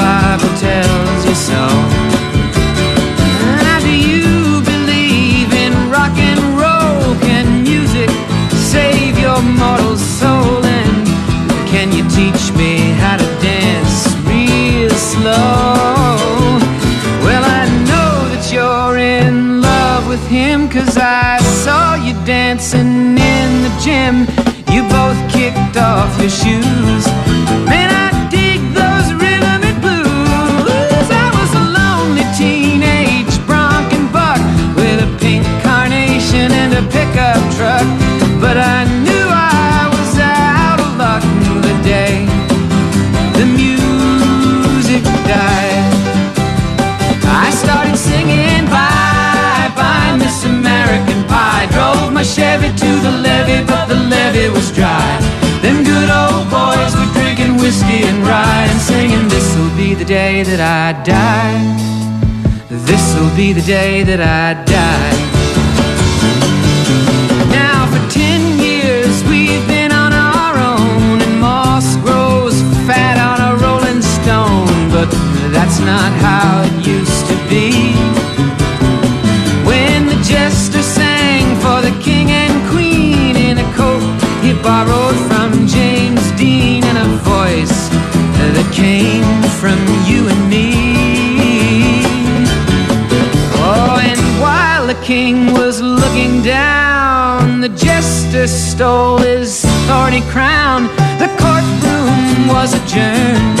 Bible tells you so. Now, do you believe in rock and roll? Can music save your mortal soul? And can you teach me how to dance real slow? Well, I know that you're in love with him, cause I saw you dancing in the gym. That I die. This'll be the day that I die. Now for ten years we've been on our own, and moss grows fat on a rolling stone. But that's not how came from you and me. Oh, and while the king was looking down, the jester stole his thorny crown. The courtroom was adjourned.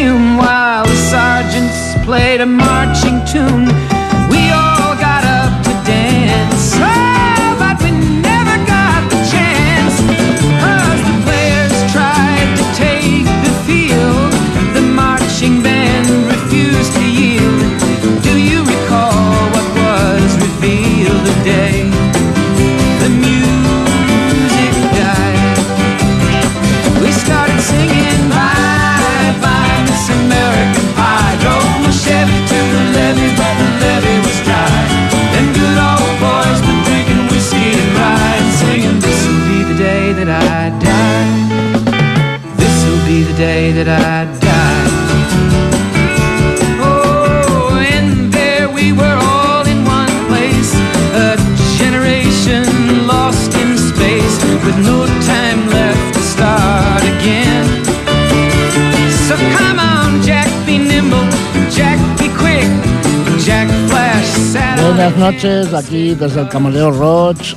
perfume while the sergeants played a marching tune. Buenas noches, aquí desde el Camaleo Roach.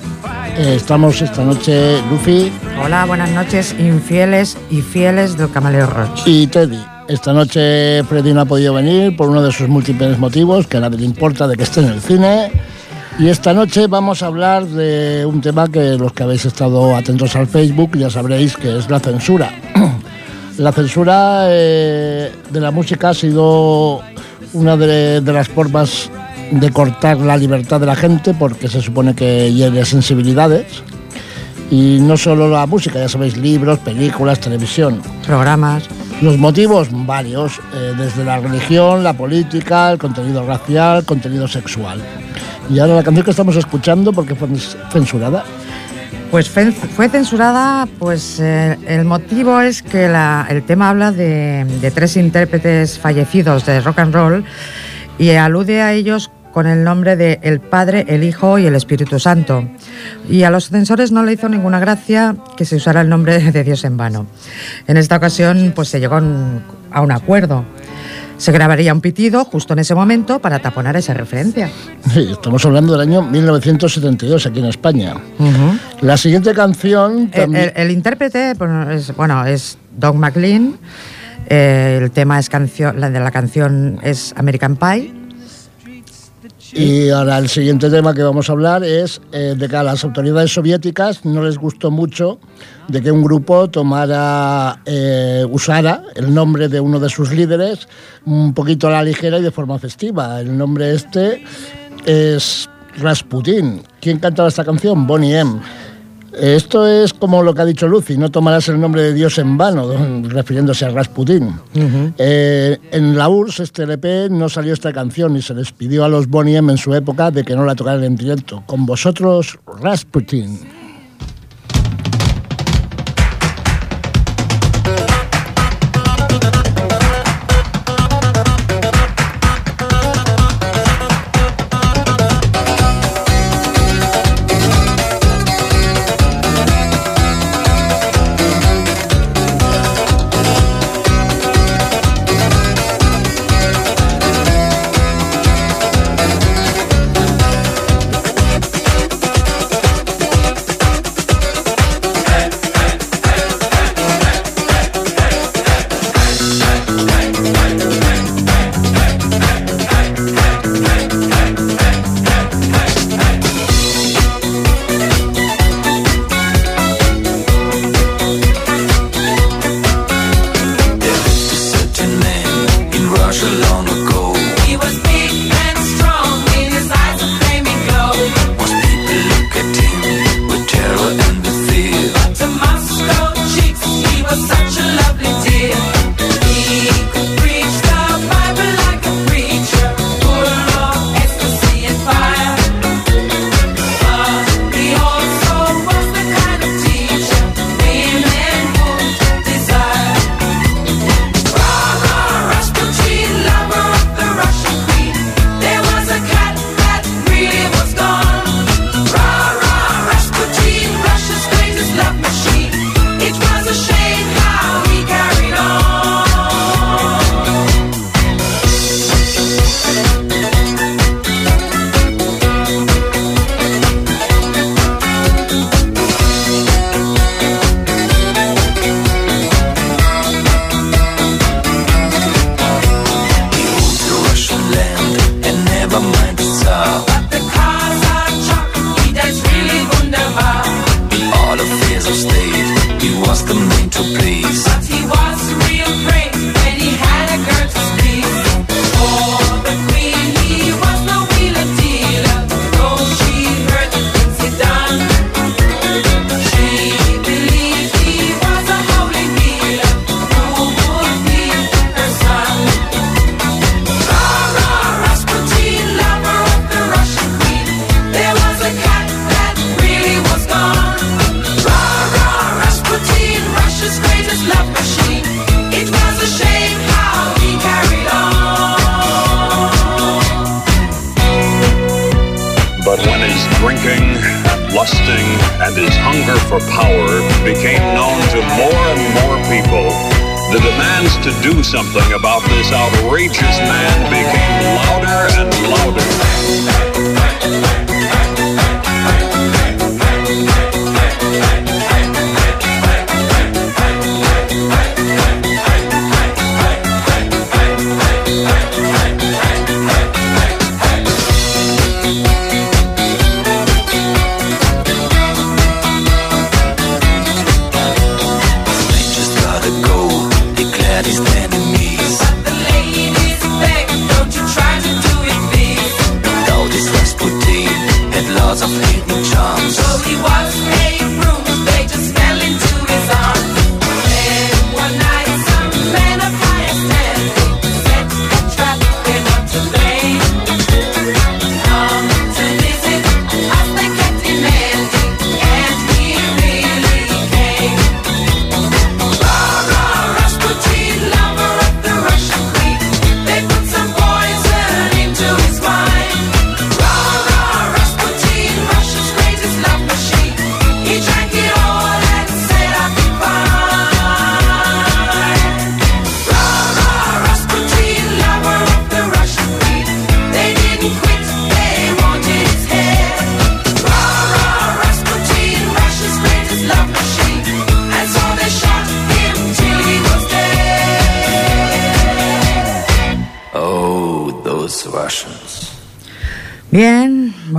Eh, estamos esta noche Luffy Hola, buenas noches, infieles y fieles del Camaleo Roach. y Teddy. Esta noche Freddy no ha podido venir por uno de sus múltiples motivos, que a nadie le importa de que esté en el cine. Y esta noche vamos a hablar de un tema que los que habéis estado atentos al Facebook ya sabréis que es la censura. La censura eh, de la música ha sido una de, de las formas de cortar la libertad de la gente porque se supone que hiere sensibilidades. Y no solo la música, ya sabéis, libros, películas, televisión. Programas. Los motivos, varios, eh, desde la religión, la política, el contenido racial, el contenido sexual. Y ahora la canción que estamos escuchando, porque fue censurada, Pues fue censurada, pues eh, el motivo es que la- el tema habla de, de tres intérpretes fallecidos de rock and roll y alude a ellos con el nombre de el Padre, el Hijo y el Espíritu Santo. Y a los censores no le hizo ninguna gracia que se usara el nombre de Dios en vano. En esta ocasión, pues se llegó a un acuerdo. Se grabaría un pitido justo en ese momento para taponar esa referencia. sí, estamos hablando del año 1972 aquí en España. La siguiente canción El, también... el- el intérprete bueno, es, bueno, es Doug McLean. Eh, el tema es canción, la de la canción es American Pie. Y ahora el siguiente tema que vamos a hablar es eh, de que a las autoridades soviéticas no les gustó mucho de que un grupo tomara, eh, usara el nombre de uno de sus líderes un poquito a la ligera y de forma festiva. El nombre este es Rasputin. ¿Quién cantaba esta canción? Bonnie M. Esto es como lo que ha dicho Lucy, no tomarás el nombre de Dios en vano, refiriéndose a Rasputin. Eh, en la URSS, este LP, no salió esta canción y se les pidió a los Bonnie M en su época de que no la tocaran en directo. Con vosotros, Rasputin. Something about this outrageous man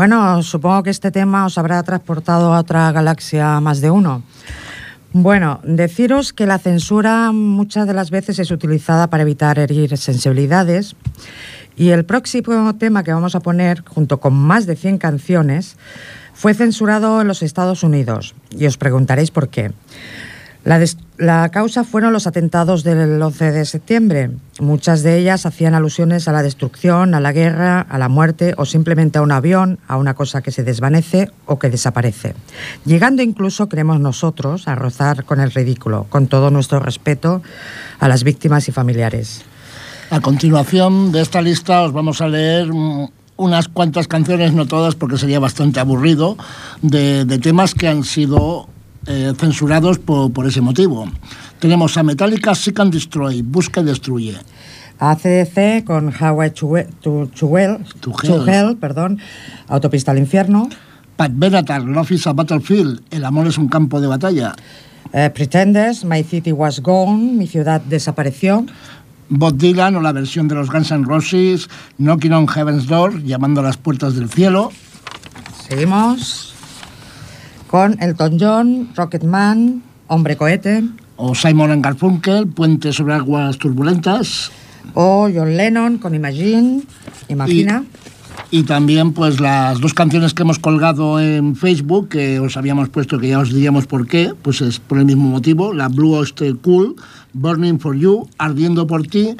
bueno, supongo que este tema os habrá transportado a otra galaxia más de uno. Bueno, deciros que la censura muchas de las veces es utilizada para evitar herir sensibilidades y el próximo tema que vamos a poner, junto con más de 100 canciones, fue censurado en los Estados Unidos y os preguntaréis por qué. Causa fueron los atentados del 11 de septiembre. Muchas de ellas hacían alusiones a la destrucción, a la guerra, a la muerte o simplemente a un avión, a una cosa que se desvanece o que desaparece. Llegando incluso, creemos nosotros, a rozar con el ridículo, con todo nuestro respeto a las víctimas y familiares. A continuación de esta lista os vamos a leer mm, unas cuantas canciones, no todas porque sería bastante aburrido, de, de temas que han sido eh, censurados por, por, ese motivo. Tenemos a Metallica, Seek and Destroy, Busca y Destruye. ACDC con Highway to, hell, to, hell. perdón, Autopista al Infierno. Pat Benatar, Love is a Battlefield, El amor es un campo de batalla. Uh, Pretenders, My City Was Gone, Mi ciudad desapareció. Bob Dylan o la versión de los Guns N' Roses, Knocking on Heaven's Door, llamando a las puertas del cielo. Seguimos con Elton John, Rocketman, Hombre Cohete. O Simon Garfunkel, Puente sobre aguas turbulentas. O John Lennon con Imagine, Imagina. Y, y, también pues las dos canciones que hemos colgado en Facebook, que os habíamos puesto, que ya os diríamos por qué, pues es por el mismo motivo, la Blue Oyster Cool, Burning for You, Ardiendo por ti,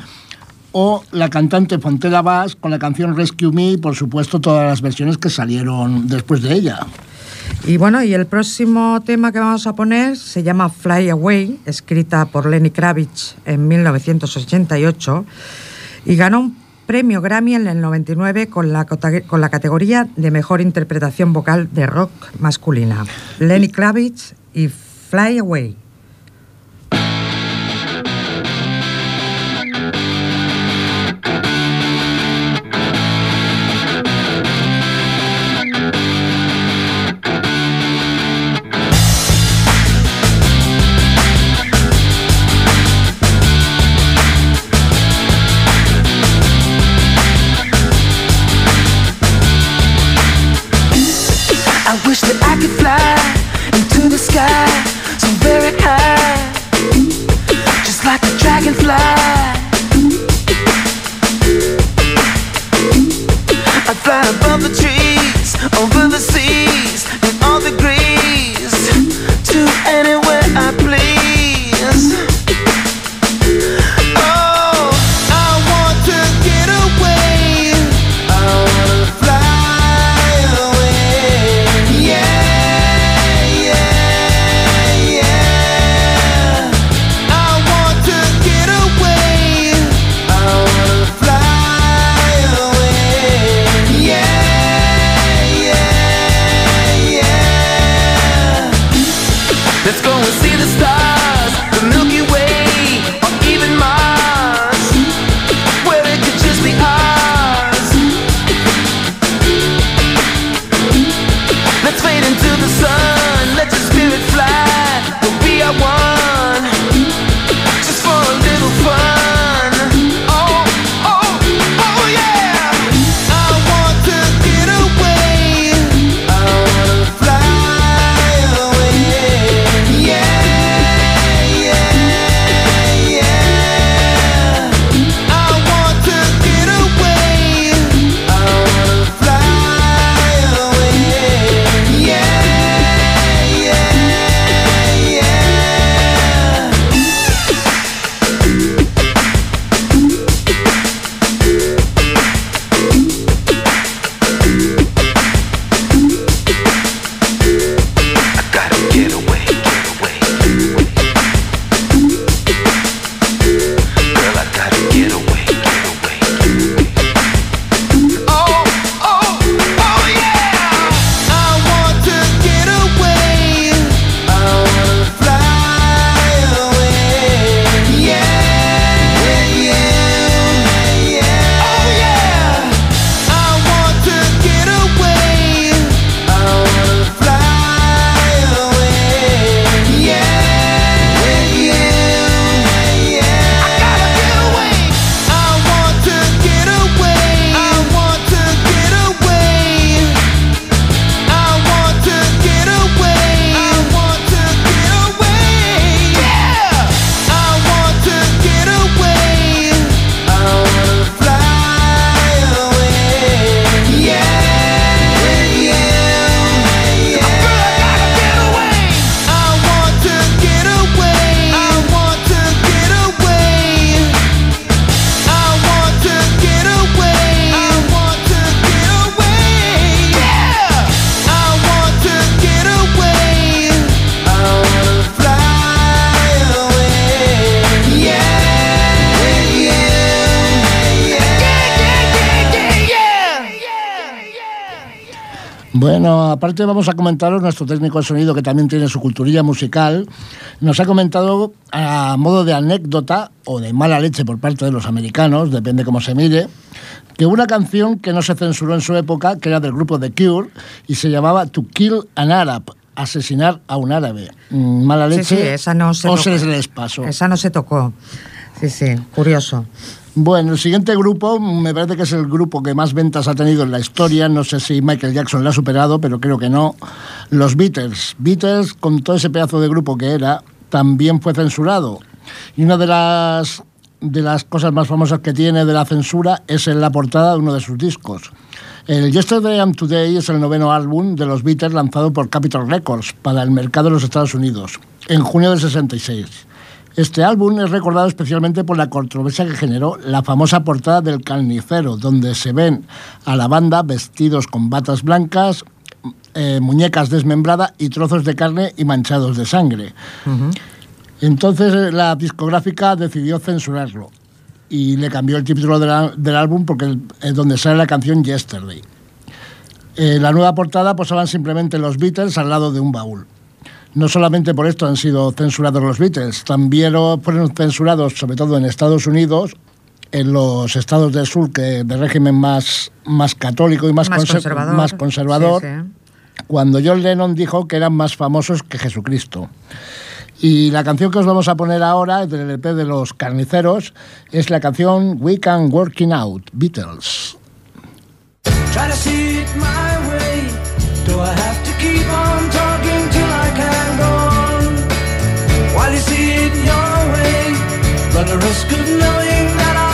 o la cantante Fontela Bass con la canción Rescue Me y por supuesto todas las versiones que salieron después de ella. Y bueno, y el próximo tema que vamos a poner se llama Fly Away, escrita por Lenny Kravitz en 1988 y ganó un premio Grammy en el 99 con la, con la categoría de mejor interpretación vocal de rock masculina. Lenny Kravitz y Fly Away. Vamos a comentaros nuestro técnico de sonido que también tiene su culturilla musical. Nos ha comentado a modo de anécdota o de mala leche por parte de los americanos, depende cómo se mire, que una canción que no se censuró en su época, que era del grupo The Cure, y se llamaba To Kill an Arab, asesinar a un árabe. Mm, mala leche. Sí, sí, esa no se o tocó. se les pasó. Esa no se tocó. Sí, sí, curioso. Bueno, el siguiente grupo me parece que es el grupo que más ventas ha tenido en la historia. No sé si Michael Jackson la ha superado, pero creo que no. Los Beatles. Beatles, con todo ese pedazo de grupo que era, también fue censurado. Y una de las, de las cosas más famosas que tiene de la censura es en la portada de uno de sus discos. El Yesterday and Today es el noveno álbum de los Beatles lanzado por Capitol Records para el mercado de los Estados Unidos en junio del 66. Este álbum es recordado especialmente por la controversia que generó la famosa portada del Carnicero, donde se ven a la banda vestidos con batas blancas, eh, muñecas desmembradas y trozos de carne y manchados de sangre. Entonces eh, la discográfica decidió censurarlo y le cambió el título del, álbum porque es donde sale la canción Yesterday. Eh, la nueva portada posaban simplemente los Beatles al lado de un baúl. No solamente por esto han sido censurados los Beatles, también fueron censurados, sobre todo en Estados Unidos, en los estados del sur, que de régimen más, más católico y más, Más conser- conservador. más conservador, Sí, sí. cuando John Lennon dijo que eran más famosos que Jesucristo. Y la canción que os vamos a poner ahora, del LP de los carniceros, es la canción We Can Working Out, Beatles. Try to see it my way. Do I have to keep on While you see it your way, run the risk of knowing that our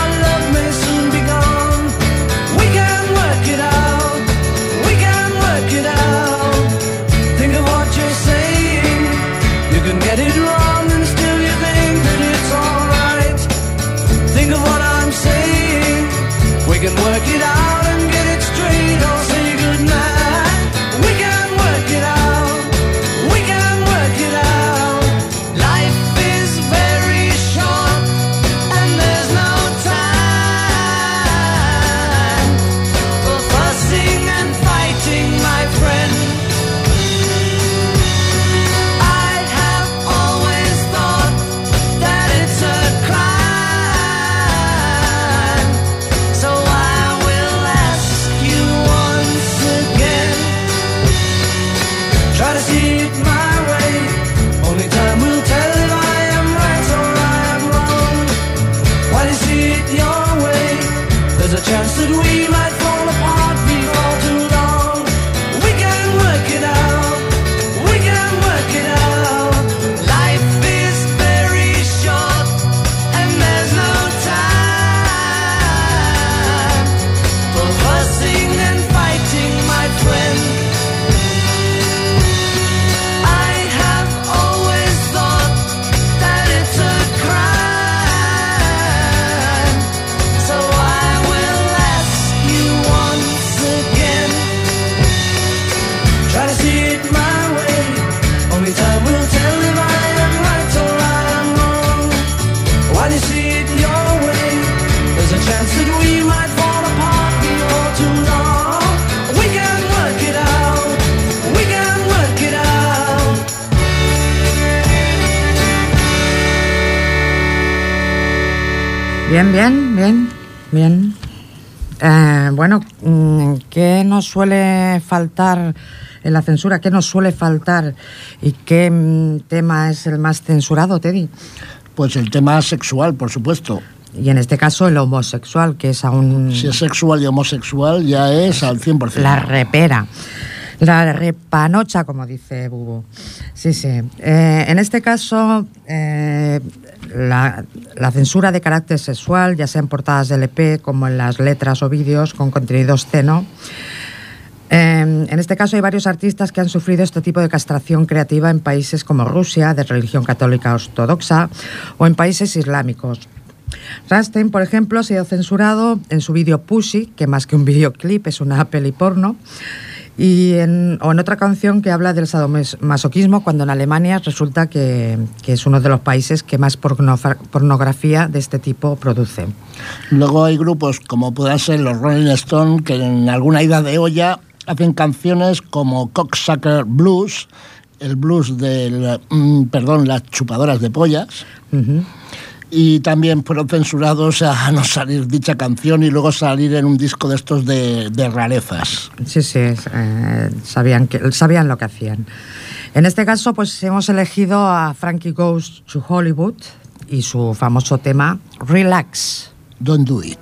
suele faltar en la censura? ¿Qué nos suele faltar? ¿Y qué mm, tema es el más censurado, Teddy? Pues el tema sexual, por supuesto. Y en este caso el homosexual, que es aún Si es sexual y homosexual, ya es al 100%. la repera. La repanocha, como dice Bubu. Sí, sí. Eh, en este caso, eh, la, la censura de carácter sexual, ya sea en portadas del EP como en las letras o vídeos con contenido obsceno, eh, en este caso hay varios artistas que han sufrido este tipo de castración creativa en países como Rusia, de religión católica ortodoxa, o en países islámicos. Rammstein, por ejemplo, ha sido censurado en su vídeo Pussy, que más que un videoclip es una peli porno, y o en otra canción que habla del sadomasoquismo, cuando en Alemania resulta que, que es uno de los países que más pornografía de este tipo produce. Luego hay grupos como puedan ser los Rolling Stones, que en alguna ida de olla hacen canciones como Cocksucker Blues, el blues del, mm, perdón, las chupadoras de pollas. Y también fueron censurados a no salir dicha canción y luego salir en un disco de estos de, rarezas. Sí, sí, eh, sabían, que, sabían lo que hacían. En este caso, pues hemos elegido a Frankie Goes to Hollywood y su famoso tema Relax. Don't do it.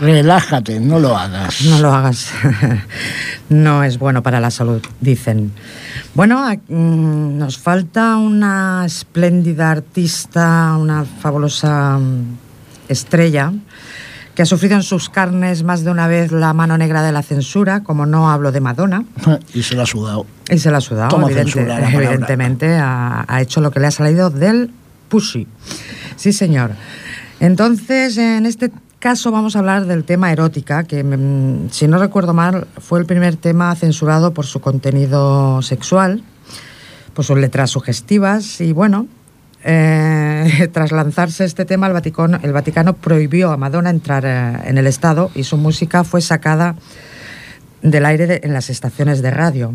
Relájate, no lo hagas. No lo hagas. no es bueno para la salud, dicen. Bueno, mm, nos falta una espléndida artista, una fabulosa mm, estrella que ha sufrido en sus carnes más de una vez la mano negra de la censura, como no hablo de Madonna. y se la ha sudado. Y se la ha sudado, evidentemente. Ha, ha, hecho lo que le ha salido del pussy. Sí, señor. Entonces, en este caso vamos a hablar del tema erótica, que mm, si no recuerdo mal fue el primer tema censurado por su contenido sexual, por sus letras sugestivas y bueno, eh, tras lanzarse este tema, el Vaticano, el Vaticano prohibió a Madonna entrar eh, en el Estado y su música fue sacada del aire en las estaciones de radio.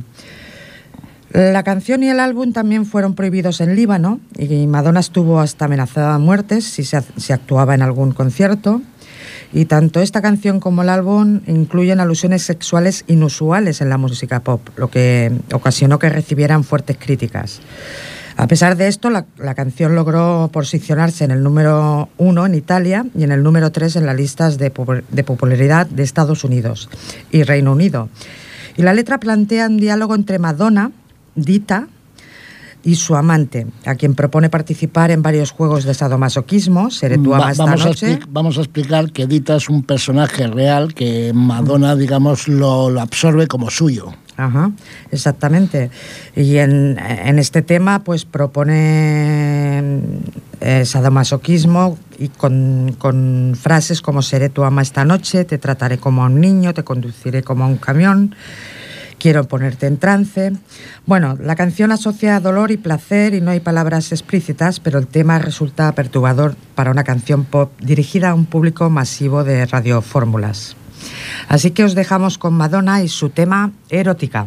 La canción y el álbum también fueron prohibidos en Líbano y Madonna estuvo hasta amenazada de muerte si se, si actuaba en algún concierto. Y tanto esta canción como el álbum incluyen alusiones sexuales inusuales en la música pop, lo que ocasionó que recibieran fuertes críticas. A pesar de esto, la, canción logró posicionarse en el número uno en Italia y en el número tres en las listas de, de, popularidad de Estados Unidos y Reino Unido. Y la letra plantea un diálogo entre Madonna, Dita, y su amante, a quien propone participar en varios juegos de sadomasoquismo. Seré tu ama esta vamos, noche. A vamos a explicar que Dita es un personaje real que Madonna, digamos, lo, lo absorbe como suyo. Ajá, exactamente. Y en, en, este tema, pues propone eh, sadomasoquismo y con, con, frases como seré tu ama esta noche, te trataré como a un niño, te conduciré como a un camión, quiero ponerte en trance. Bueno, la canción asocia dolor y placer y no hay palabras explícitas, pero el tema resulta perturbador para una canción pop dirigida a un público masivo de radiofórmulas. Así que os dejamos con Madonna y su tema erótica.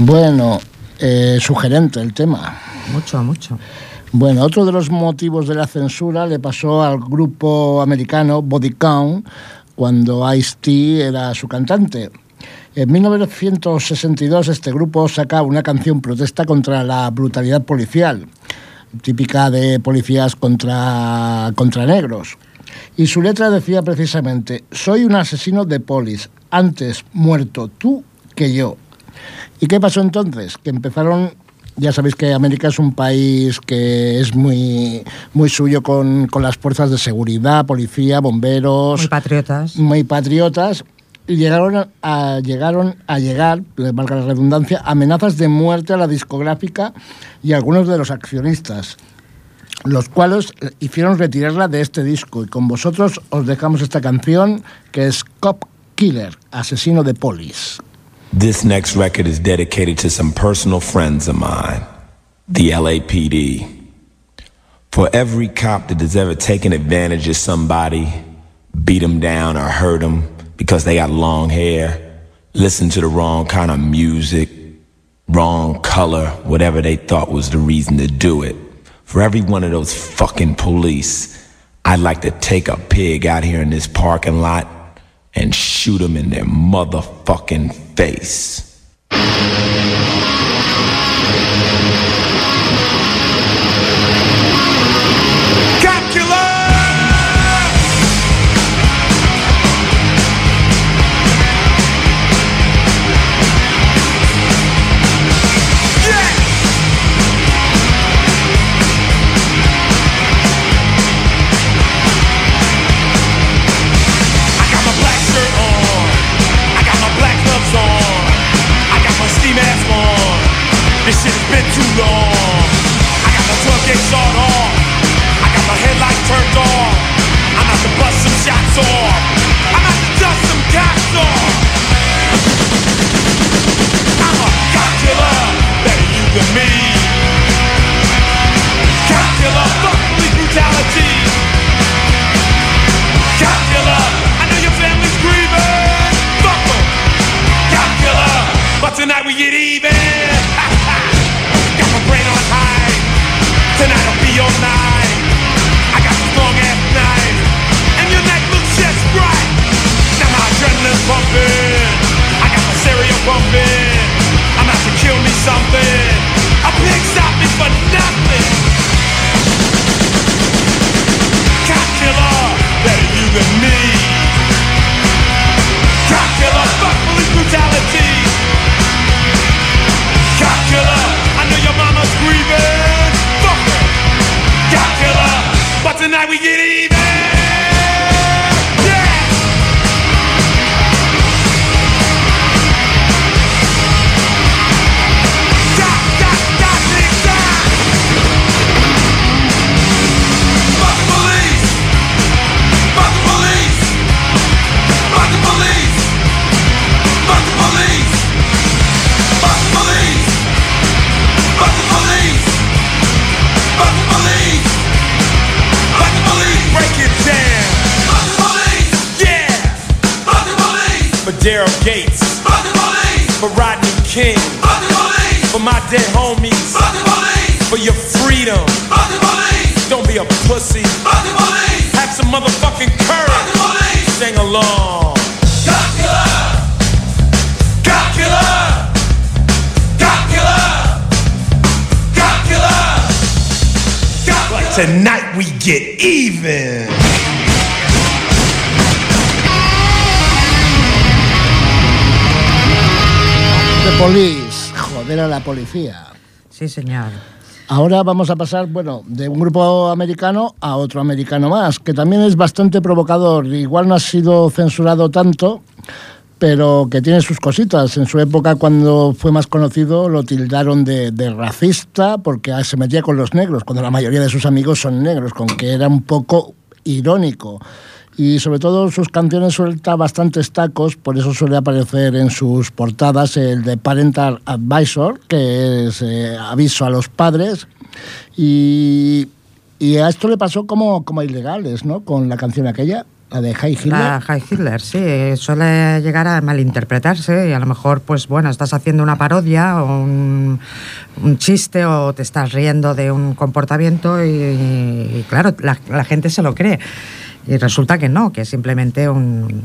Bueno, eh, sugerente el tema. Mucho, mucho. Bueno, otro de los motivos de la censura le pasó al grupo americano Body Count cuando Ice-T era su cantante. En 1962 este grupo saca una canción protesta contra la brutalidad policial, típica de policías contra, contra negros. Y su letra decía precisamente, soy un asesino de polis, antes muerto tú que yo. ¿Y qué pasó entonces? Que empezaron, ya sabéis que América es un país que es muy, muy suyo con, con las fuerzas de seguridad, policía, bomberos, Muy patriotas. muy patriotas, y llegaron a, llegaron a llegar, valga la redundancia, amenazas de muerte a la discográfica y a algunos de los accionistas, los cuales hicieron retirarla de este disco. Y con vosotros os dejamos esta canción que es Cop Killer, asesino de polis. This next record is dedicated to some personal friends of mine, the LAPD. For every cop that has ever taken advantage of somebody, beat them down or hurt them because they got long hair, listened to the wrong kind of music, wrong color, whatever they thought was the reason to do it. For every one of those fucking police, I'd like to take a pig out here in this parking lot and shoot them in their motherfucking face. Daryl Gates. Fuck the police. For Rodney King. Fuck the police. For my dead homies. Fuck the police. For your freedom. La policía. Sí, señor. Ahora vamos a pasar, bueno, de un grupo americano a otro americano más, que también es bastante provocador. Igual no ha sido censurado tanto, pero que tiene sus cositas. En su época, cuando fue más conocido, lo tildaron de, de racista porque se metía con los negros, cuando la mayoría de sus amigos son negros, con que era un poco irónico. Y sobre todo sus canciones suelta bastantes tacos, por eso suele aparecer en sus portadas el de Parental Advisor, que es eh, aviso a los padres. Y, y a esto le pasó como, como a ilegales, ¿no? Con la canción aquella, la de High Hitler. La High Hitler, sí, suele llegar a malinterpretarse y a lo mejor, pues bueno, estás haciendo una parodia o un, un chiste o te estás riendo de un comportamiento y, y claro, la, la gente se lo cree. Y resulta que no, que es simplemente un,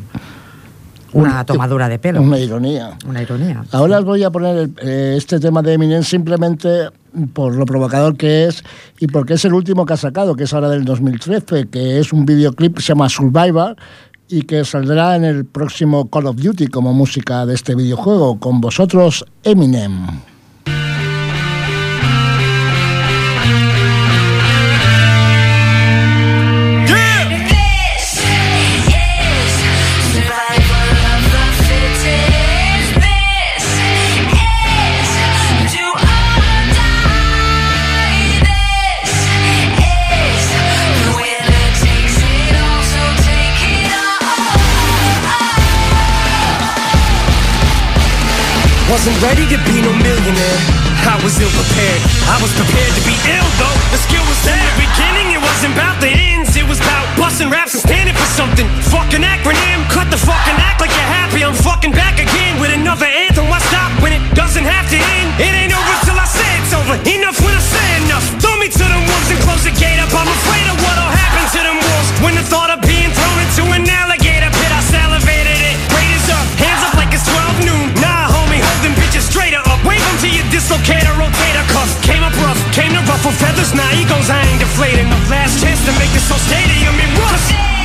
una Un- tomadura de pelo. Una ironía. Una ironía. Ahora os voy a poner el- eh, este tema de Eminem simplemente por lo provocador que es y porque es el último que ha sacado, que es ahora del 2013, que es un videoclip que se llama Survivor y que saldrá en el próximo Call of Duty como música de este videojuego. Con vosotros, Eminem. Wasn't ready to be no millionaire. I was ill prepared. I was prepared to be ill though. The skill was there. In the beginning, it wasn't about the ends. It was about busting raps and standing for something. Fucking acronym. Cut the fucking act like you're happy. I'm fucking back again with another anthem. Why stop when it doesn't have to end? It ain't over till I say it's over. Enough when I say enough. Throw me to the wolves and close the gate up. I'm afraid of what'll happen to them wolves. When the thought of being thrown into an alligator dislocator, rotator cuff. Came up rough, came to ruffle feathers. Now nah, egos, I ain't deflating. The last chance to make this whole stadium in rust.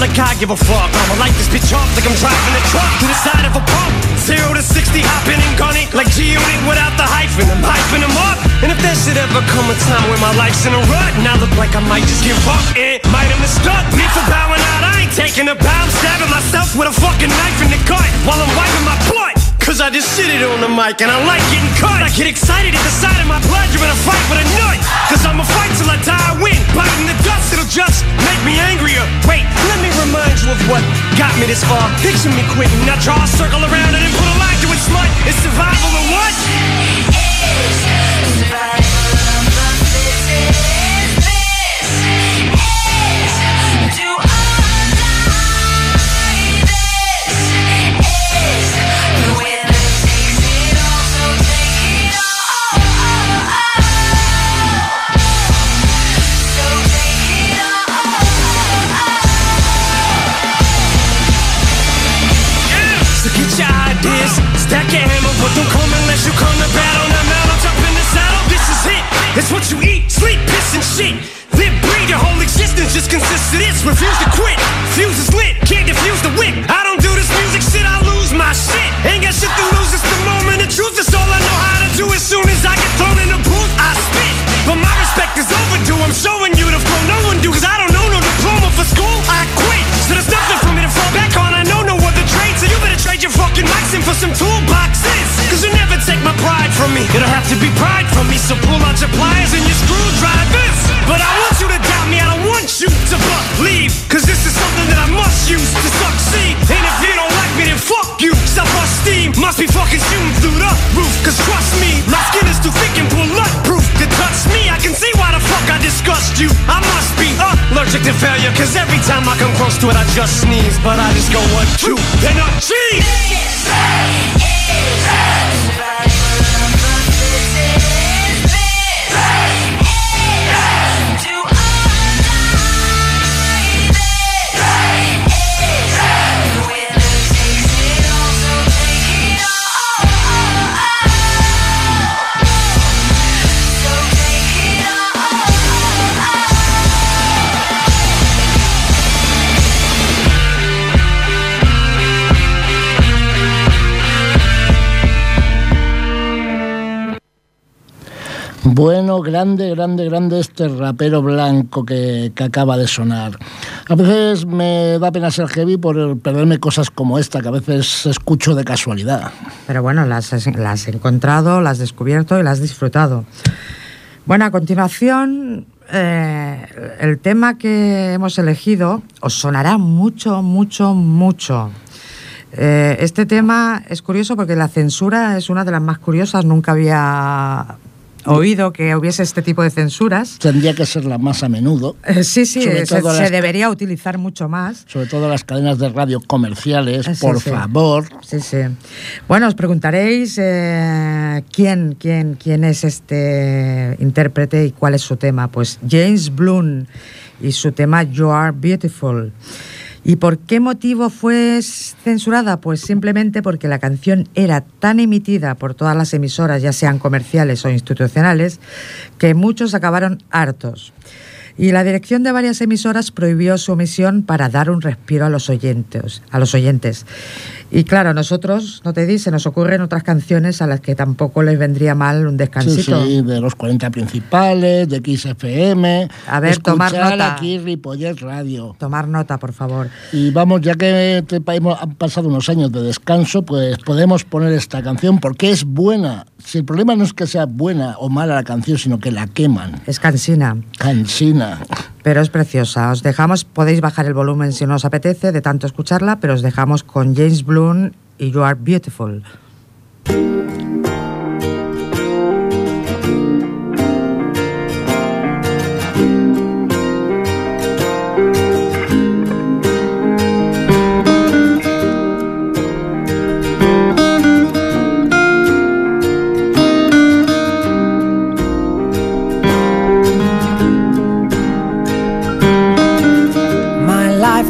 Like I give a fuck. I'ma light this bitch off like I'm driving a truck to the side of a pump. Zero to 60, hopping and gunning like G-Unit without the hyphen. I'm hyping them up. And if there should ever come a time where my life's in a rut, and I look like I might just give up, it might have mistook me for bowing out. I ain't taking a bow, I'm stabbing myself with a fucking knife in the gut while I'm wiping my butt. Cause I just sit it on the mic and I like getting cut. I get excited at the sight of my blood. You're in a fight with a nut. Cause I'ma fight till I die, I win. Biting the dust, it'll just make me angrier. Wait, let me remind you of what got me this far. Picture me quitting. Now draw a circle around it and put a line to it, slut. It's survival or what? Unless you come to battle. Now mount up, jump in the saddle. This is it. It's what you eat, sleep, piss, and shit. Live, breathe, your whole existence just consists of this. Refuse to quit. Fuse is lit, can't defuse the wick. I don't do this music shit, I lose my shit. Ain't got shit to lose, it's the moment of truth. It's all I know how to do. As soon as I get thrown in the booth, I spit. But my respect is overdue. I'm showing you the flow no one do, cause I don't know no diploma for school. I quit. So there's nothing for me to fall back on. I know no other trade, so you better trade your fucking mics in for some toolboxes take my pride from me. It'll have to be pride from me. So pull out your pliers and your screwdrivers. But I want you to doubt me. I don't want you to believe. Cause this is something that I must use to succeed. And if you don't like me, then fuck you. Self-esteem must be fucking shooting through the roof. Cause trust me, my skin is too thick and bulletproof to touch me. I can see why the fuck I disgust you. I must be allergic to failure. Cause every time I come close to it, I just sneeze. But I just go one, two, then a cheese. Bueno, grande, grande, grande este rapero blanco que, que acaba de sonar. A veces me da pena ser heavy por perderme cosas como esta, que a veces escucho de casualidad. Pero bueno, las has, las has encontrado, las has descubierto y las has disfrutado. Bueno, a continuación, eh, el tema que hemos elegido os sonará mucho, mucho, mucho. Eh, este tema es curioso porque la censura es una de las más curiosas. Nunca había oído que hubiese este tipo de censuras. Tendría que ser la más a menudo. Eh, sí, sí, se, todo se las- debería utilizar mucho más. Sobre todo las cadenas de radio comerciales, sí, por sí. favor. Sí, sí. Bueno, os preguntaréis eh, quién, quién, quién es este intérprete y cuál es su tema. Pues James Bloom y su tema You Are Beautiful. ¿Y por qué motivo fue censurada? Pues simplemente porque la canción era tan emitida por todas las emisoras, ya sean comerciales o institucionales, que muchos acabaron hartos. Y la dirección de varias emisoras prohibió su emisión para dar un respiro a los oyentes. A los oyentes. Y claro, nosotros, no te di, se nos ocurren otras canciones a las que tampoco les vendría mal un Sí, descansito. sí, de los 40 principales, de XFM. A ver, tomar nota. aquí Ripollet Radio. Tomar nota, por favor. Y vamos, ya que te- hemos- han pasado unos años de descanso, pues podemos poner esta canción porque es buena. Si el problema no es que sea buena o mala la canción, sino que la queman. Es cansina, Cansina. pero es preciosa. Os dejamos, podéis bajar el volumen si no os apetece de tanto escucharla, pero os dejamos con James Bloom y You Are Beautiful.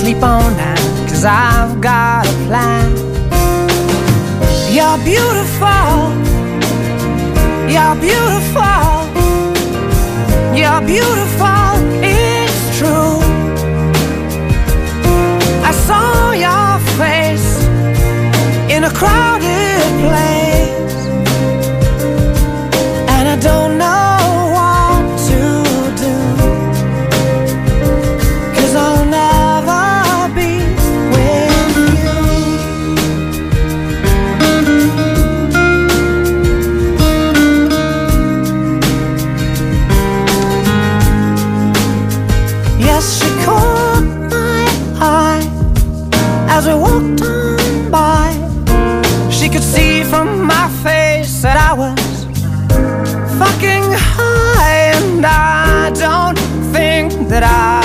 sleep on that, cause I've got a plan. You're beautiful, you're beautiful, you're beautiful, it's true. I saw your face in a crowded place, my eye as we walked on by. She could see from my face that I was fucking high, and I don't think that I'll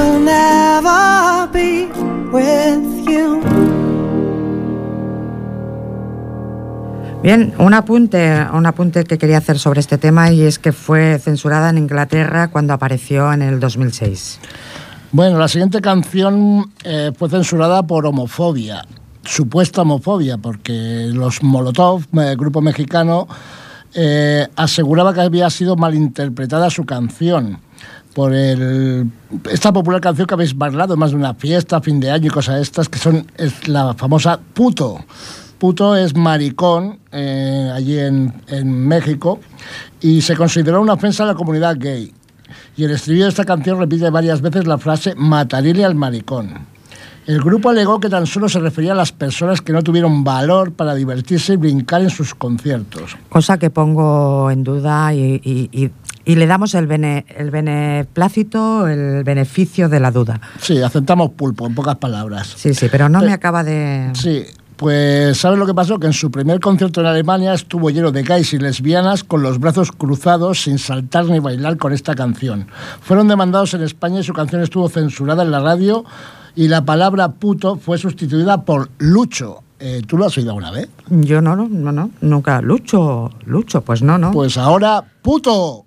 will never be with you. Bien, un apunte, un apunte que quería hacer sobre este tema y es que fue censurada en Inglaterra cuando apareció en el 2006. Bueno, la siguiente canción eh, fue censurada por homofobia, supuesta homofobia, porque los Molotov, eh, grupo mexicano, eh, aseguraba que había sido malinterpretada su canción por el, esta popular canción que habéis bailado más de una fiesta, fin de año y cosas estas, que son es la famosa puto. Puto es maricón eh, allí en, en México y se consideró una ofensa a la comunidad gay. Y el estribillo de esta canción repite varias veces la frase matarile al maricón. El grupo alegó que tan solo se refería a las personas que no tuvieron valor para divertirse y brincar en sus conciertos. Cosa que pongo en duda y, y- y- y le damos el, bene- el beneplácito, el beneficio de la duda. Sí, aceptamos pulpo, en pocas palabras. Sí, sí, pero no Pe- me acaba de... Sí, pues ¿sabes lo que pasó? Que en su primer concierto en Alemania estuvo lleno de gays y lesbianas con los brazos cruzados sin saltar ni bailar con esta canción. Fueron demandados en España y su canción estuvo censurada en la radio y la palabra puto fue sustituida por lucho. Eh, ¿Tú lo has oído alguna vez? Yo no, no, no, no, nunca. Lucho, Lucho, pues no, no. Pues ahora, puto.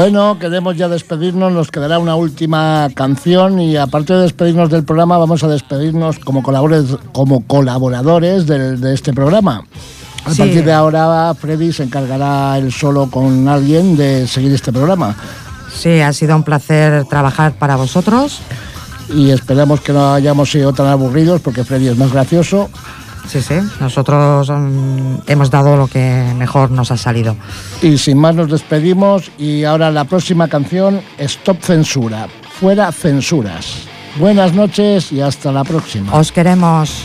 Bueno, queremos ya despedirnos, nos quedará una última canción y aparte de despedirnos del programa, vamos a despedirnos como colaboradores, como colaboradores del- de este programa. A Sí. partir de ahora, Freddy se encargará él solo con alguien de seguir este programa Sí, ha sido un placer trabajar para vosotros. y esperamos que no hayamos sido tan aburridos porque Freddy es más gracioso. Sí, sí, nosotros mm, hemos dado lo que mejor nos ha salido. Y sin más nos despedimos y ahora la próxima canción, Stop Censura, fuera censuras. Buenas noches y hasta la próxima. Os queremos.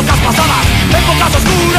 Épocas pasadas, épocas oscuras,